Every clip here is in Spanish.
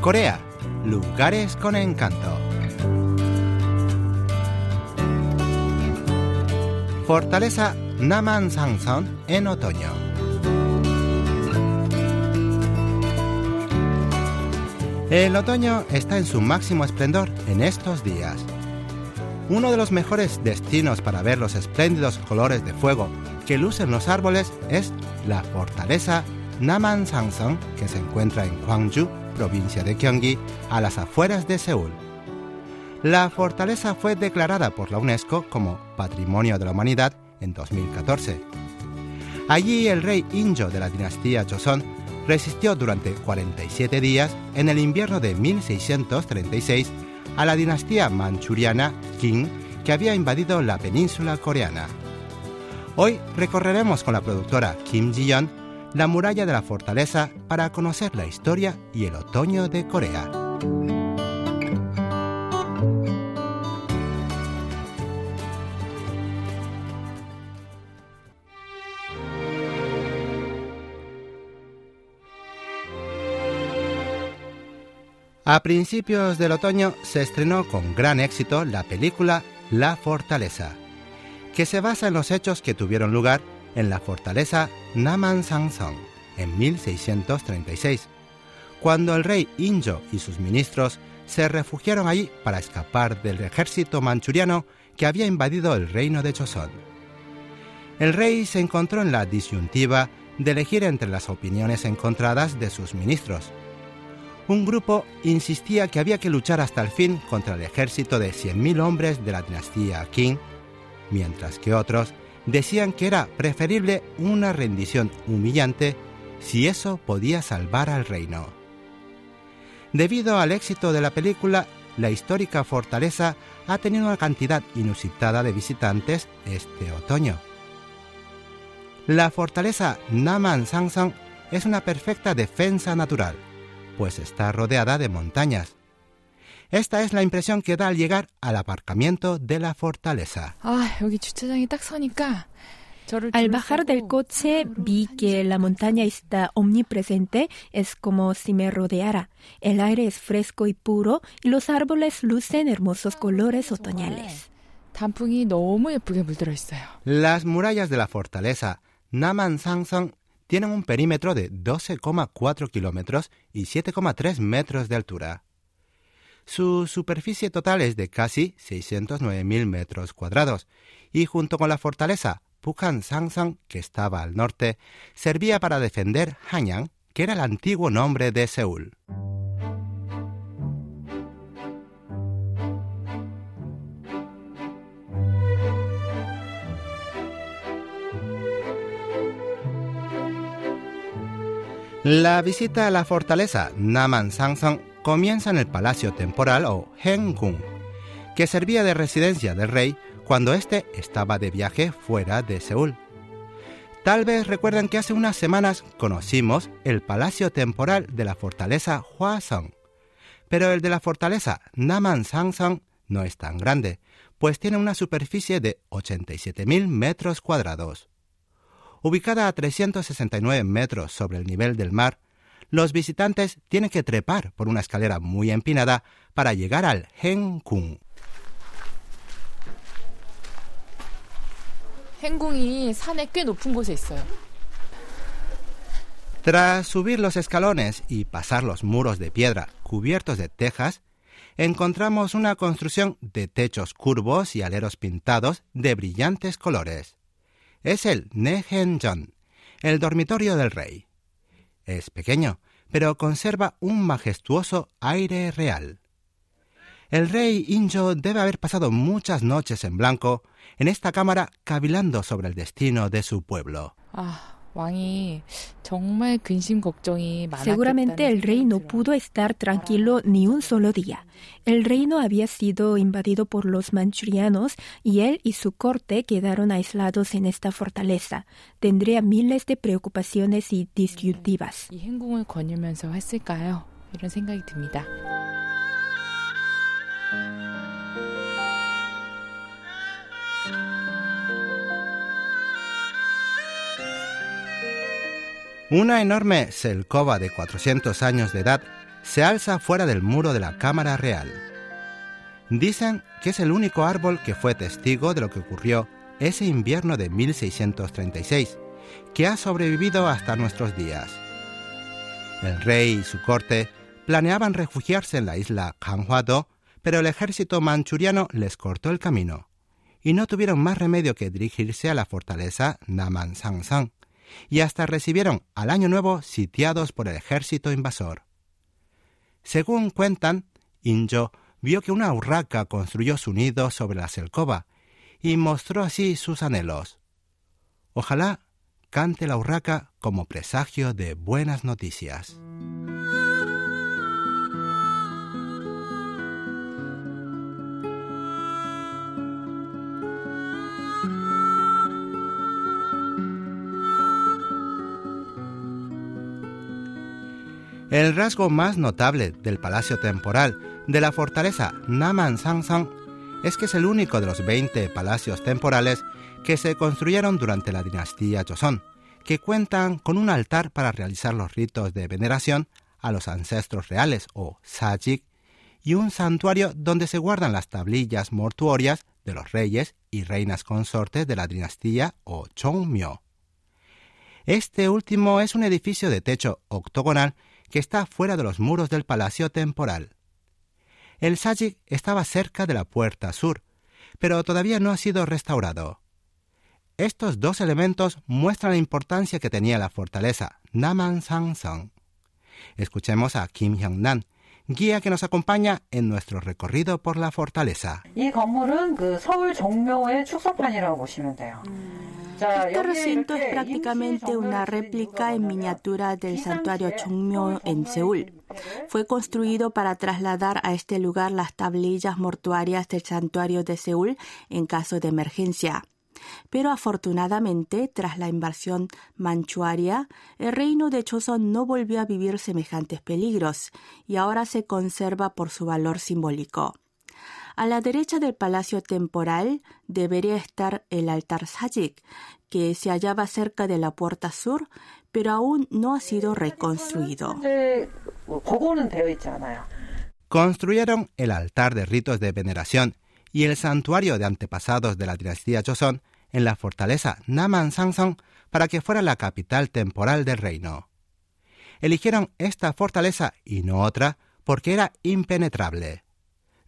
Corea, lugares con encanto. Fortaleza Naman Sangson en otoño. El otoño está en su máximo esplendor en estos días. Uno de los mejores destinos para ver los espléndidos colores de fuego que lucen los árboles es la fortaleza Naman Sangson, que se encuentra en Gwangju, provincia de Gyeonggi, a las afueras de Seúl. La fortaleza fue declarada por la UNESCO como Patrimonio de la Humanidad en 2014. Allí el rey Injo de la dinastía Joseon resistió durante 47 días en el invierno de 1636 a la dinastía manchuriana Qing que había invadido la península coreana. Hoy recorreremos con la productora Kim Ji-yeon la muralla de la fortaleza para conocer la historia y el otoño de Corea. A principios del otoño se estrenó con gran éxito la película La Fortaleza, que se basa en los hechos que tuvieron lugar en la fortaleza Naman Sangsong en 1636, cuando el rey Injo y sus ministros se refugiaron allí para escapar del ejército manchuriano que había invadido el reino de Joseon. El rey se encontró en la disyuntiva de elegir entre las opiniones encontradas de sus ministros un grupo insistía que había que luchar hasta el fin contra el ejército de 100.000 hombres de la dinastía Qing, mientras que otros decían que era preferible una rendición humillante si eso podía salvar al reino. Debido al éxito de la película, la histórica fortaleza ha tenido una cantidad inusitada de visitantes este otoño. La fortaleza Naman Sangsang es una perfecta defensa natural pues está rodeada de montañas. Esta es la impresión que da al llegar al aparcamiento de la fortaleza. Al bajar del coche vi que la montaña está omnipresente, es como si me rodeara. El aire es fresco y puro y los árboles lucen hermosos colores otoñales. Las murallas de la fortaleza Naman Sangsang tienen un perímetro de 12,4 kilómetros y 7,3 metros de altura. Su superficie total es de casi 609.000 metros cuadrados y junto con la fortaleza Pukan Sangsang, que estaba al norte, servía para defender Hanyang, que era el antiguo nombre de Seúl. La visita a la fortaleza Naman Sangsang comienza en el Palacio Temporal o Hengung, que servía de residencia del rey cuando éste estaba de viaje fuera de Seúl. Tal vez recuerdan que hace unas semanas conocimos el Palacio Temporal de la fortaleza Hwasong, pero el de la fortaleza Naman Sangsang no es tan grande, pues tiene una superficie de 87.000 metros cuadrados. Ubicada a 369 metros sobre el nivel del mar, los visitantes tienen que trepar por una escalera muy empinada para llegar al Henkung. Tras subir los escalones y pasar los muros de piedra cubiertos de tejas, encontramos una construcción de techos curvos y aleros pintados de brillantes colores es el Nehenjon, el dormitorio del rey. Es pequeño, pero conserva un majestuoso aire real. El rey Injo debe haber pasado muchas noches en blanco en esta cámara cavilando sobre el destino de su pueblo. Ah. Seguramente el rey no pudo estar tranquilo ni un solo día. El reino había sido invadido por los manchurianos y él y su corte quedaron aislados en esta fortaleza. Tendría miles de preocupaciones y disyuntivas. Una enorme selcova de 400 años de edad se alza fuera del muro de la Cámara Real. Dicen que es el único árbol que fue testigo de lo que ocurrió ese invierno de 1636, que ha sobrevivido hasta nuestros días. El rey y su corte planeaban refugiarse en la isla Kanhuado, pero el ejército manchuriano les cortó el camino y no tuvieron más remedio que dirigirse a la fortaleza Naman Sang y hasta recibieron al año nuevo sitiados por el ejército invasor. Según cuentan, Injo vio que una urraca construyó su nido sobre la selcova y mostró así sus anhelos. Ojalá cante la urraca como presagio de buenas noticias. El rasgo más notable del palacio temporal de la fortaleza Naman Sangsang es que es el único de los 20 palacios temporales que se construyeron durante la dinastía Joseon, que cuentan con un altar para realizar los ritos de veneración a los ancestros reales o sajik y un santuario donde se guardan las tablillas mortuorias de los reyes y reinas consortes de la dinastía o Chongmyo. Este último es un edificio de techo octogonal que está fuera de los muros del palacio temporal. El sajik estaba cerca de la puerta sur, pero todavía no ha sido restaurado. Estos dos elementos muestran la importancia que tenía la fortaleza Naman Sangsang. Escuchemos a Kim Hyung-nan, guía que nos acompaña en nuestro recorrido por la fortaleza. Este recinto es prácticamente una réplica en miniatura del santuario Chongmyo en Seúl. Fue construido para trasladar a este lugar las tablillas mortuarias del santuario de Seúl en caso de emergencia. Pero afortunadamente, tras la invasión manchuaria, el reino de Choson no volvió a vivir semejantes peligros y ahora se conserva por su valor simbólico. A la derecha del palacio temporal debería estar el altar Sajik, que se hallaba cerca de la puerta sur, pero aún no ha sido reconstruido. Construyeron el altar de ritos de veneración y el santuario de antepasados de la dinastía Joseon en la fortaleza Naman Sangsong para que fuera la capital temporal del reino. Eligieron esta fortaleza y no otra porque era impenetrable.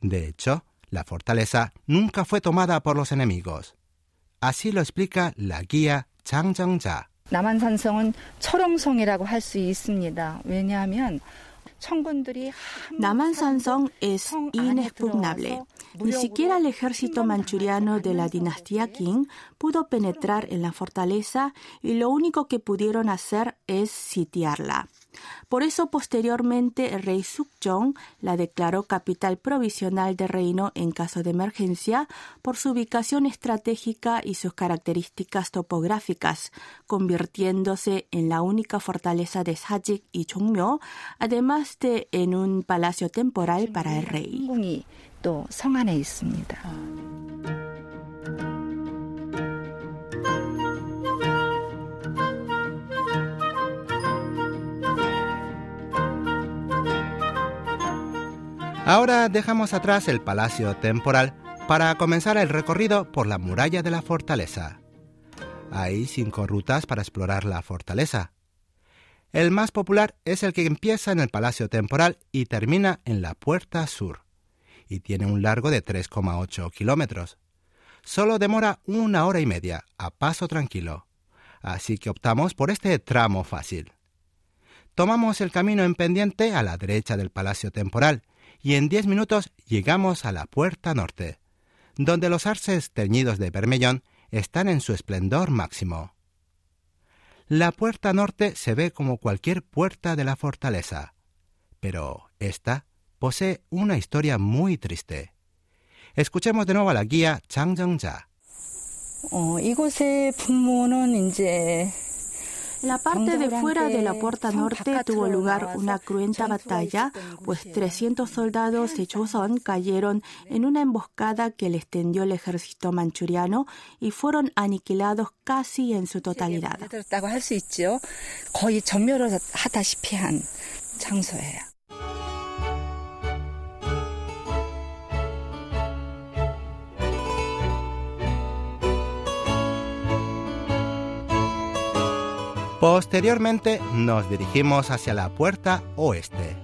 De hecho, la fortaleza nunca fue tomada por los enemigos. Así lo explica la guía Chang Jang-ja. Naman Sansong es inexpugnable. Ni siquiera el ejército manchuriano de la dinastía Qing pudo penetrar en la fortaleza y lo único que pudieron hacer es sitiarla. Por eso, posteriormente, el rey Sukjong la declaró capital provisional del reino en caso de emergencia por su ubicación estratégica y sus características topográficas, convirtiéndose en la única fortaleza de Sajik y Chongmyo, además de en un palacio temporal para el rey. Ahora dejamos atrás el palacio temporal para comenzar el recorrido por la muralla de la fortaleza. Hay cinco rutas para explorar la fortaleza. El más popular es el que empieza en el palacio temporal y termina en la puerta sur, y tiene un largo de 3,8 kilómetros. Solo demora una hora y media, a paso tranquilo, así que optamos por este tramo fácil. Tomamos el camino en pendiente a la derecha del palacio temporal y en diez minutos llegamos a la puerta norte, donde los arces teñidos de vermellón están en su esplendor máximo. La puerta norte se ve como cualquier puerta de la fortaleza, pero esta posee una historia muy triste. Escuchemos de nuevo a la guía Chang Jung-ja. En la parte de fuera de la puerta norte tuvo lugar una cruenta batalla, pues 300 soldados de Choson cayeron en una emboscada que les tendió el ejército manchuriano y fueron aniquilados casi en su totalidad. Posteriormente nos dirigimos hacia la puerta oeste.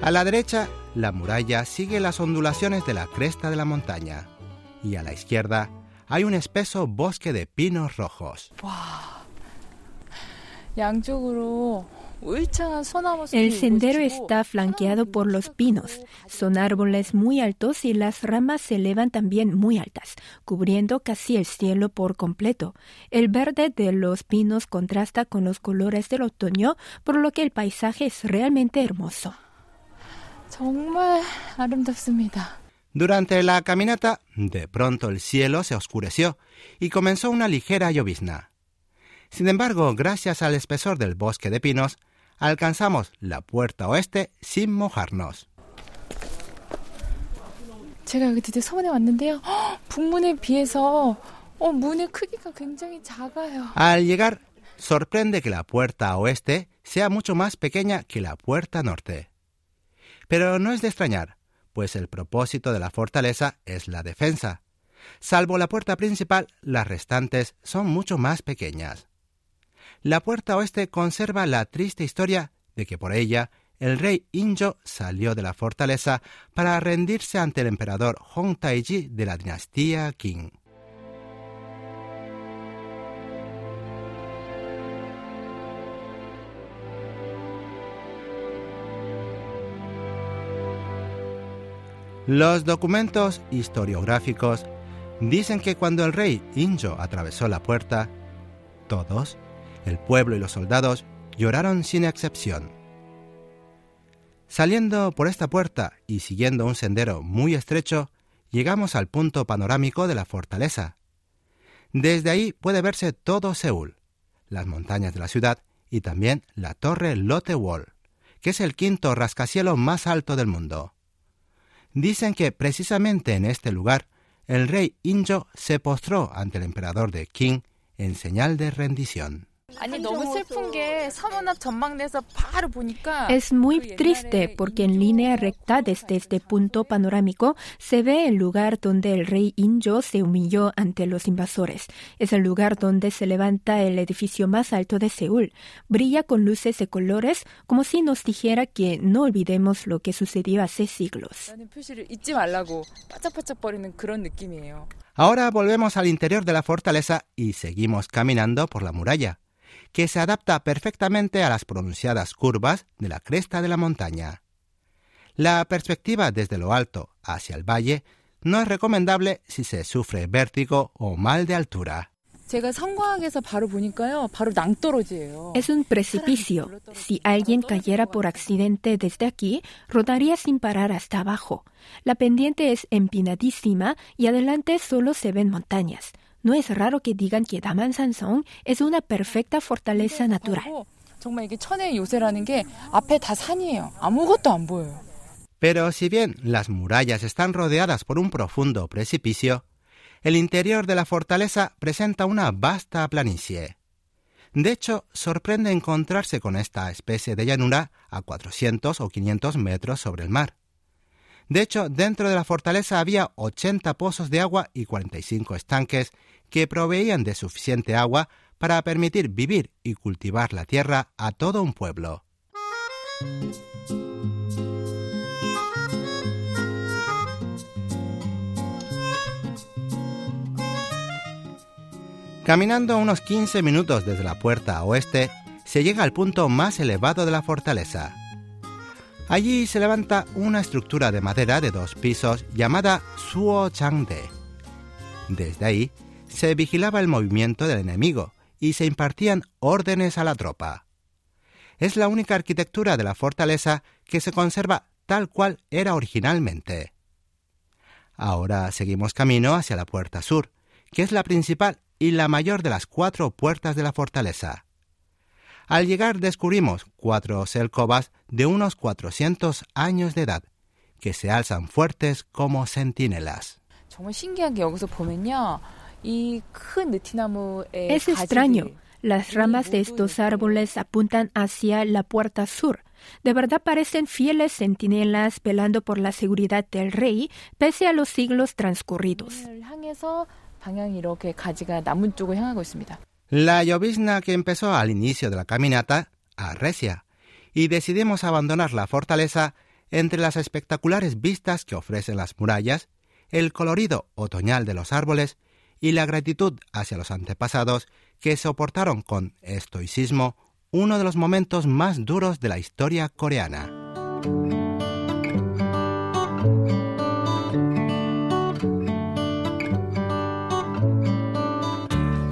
A la derecha, la muralla sigue las ondulaciones de la cresta de la montaña y a la izquierda hay un espeso bosque de pinos rojos. El sendero está flanqueado por los pinos. Son árboles muy altos y las ramas se elevan también muy altas, cubriendo casi el cielo por completo. El verde de los pinos contrasta con los colores del otoño, por lo que el paisaje es realmente hermoso. Durante la caminata, de pronto el cielo se oscureció y comenzó una ligera llovizna. Sin embargo, gracias al espesor del bosque de pinos, alcanzamos la puerta oeste sin mojarnos. Al llegar, sorprende que la puerta oeste sea mucho más pequeña que la puerta norte. Pero no es de extrañar, pues el propósito de la fortaleza es la defensa. Salvo la puerta principal, las restantes son mucho más pequeñas la puerta oeste conserva la triste historia de que por ella el rey Injo salió de la fortaleza para rendirse ante el emperador Hong Taiji de la dinastía Qing. Los documentos historiográficos dicen que cuando el rey Injo atravesó la puerta, todos, el pueblo y los soldados lloraron sin excepción. Saliendo por esta puerta y siguiendo un sendero muy estrecho, llegamos al punto panorámico de la fortaleza. Desde ahí puede verse todo Seúl, las montañas de la ciudad y también la torre Lotte Wall, que es el quinto rascacielos más alto del mundo. Dicen que precisamente en este lugar el rey Injo se postró ante el emperador de Qing en señal de rendición. Es muy triste porque en línea recta desde este punto panorámico se ve el lugar donde el rey Injo se humilló ante los invasores. Es el lugar donde se levanta el edificio más alto de Seúl. Brilla con luces de colores como si nos dijera que no olvidemos lo que sucedió hace siglos. Ahora volvemos al interior de la fortaleza y seguimos caminando por la muralla que se adapta perfectamente a las pronunciadas curvas de la cresta de la montaña. La perspectiva desde lo alto hacia el valle no es recomendable si se sufre vértigo o mal de altura. Es un precipicio. Si alguien cayera por accidente desde aquí, rodaría sin parar hasta abajo. La pendiente es empinadísima y adelante solo se ven montañas. No es raro que digan que Damansansong es una perfecta fortaleza natural. Pero si bien las murallas están rodeadas por un profundo precipicio, el interior de la fortaleza presenta una vasta planicie. De hecho, sorprende encontrarse con esta especie de llanura a 400 o 500 metros sobre el mar. De hecho, dentro de la fortaleza había 80 pozos de agua y 45 estanques que proveían de suficiente agua para permitir vivir y cultivar la tierra a todo un pueblo. Caminando unos 15 minutos desde la puerta oeste, se llega al punto más elevado de la fortaleza, Allí se levanta una estructura de madera de dos pisos llamada Suo Changde. Desde ahí se vigilaba el movimiento del enemigo y se impartían órdenes a la tropa. Es la única arquitectura de la fortaleza que se conserva tal cual era originalmente. Ahora seguimos camino hacia la puerta sur, que es la principal y la mayor de las cuatro puertas de la fortaleza. Al llegar descubrimos cuatro selcobas de unos 400 años de edad, que se alzan fuertes como centinelas. Es extraño. Las ramas de estos árboles apuntan hacia la puerta sur. De verdad parecen fieles centinelas velando por la seguridad del rey pese a los siglos transcurridos. La llovizna que empezó al inicio de la caminata arrecia y decidimos abandonar la fortaleza entre las espectaculares vistas que ofrecen las murallas, el colorido otoñal de los árboles y la gratitud hacia los antepasados que soportaron con estoicismo uno de los momentos más duros de la historia coreana.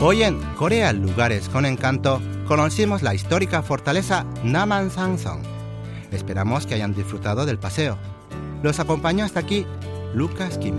Hoy en Corea Lugares con Encanto conocimos la histórica fortaleza Naman Sangsong. Esperamos que hayan disfrutado del paseo. Los acompañó hasta aquí Lucas Kim.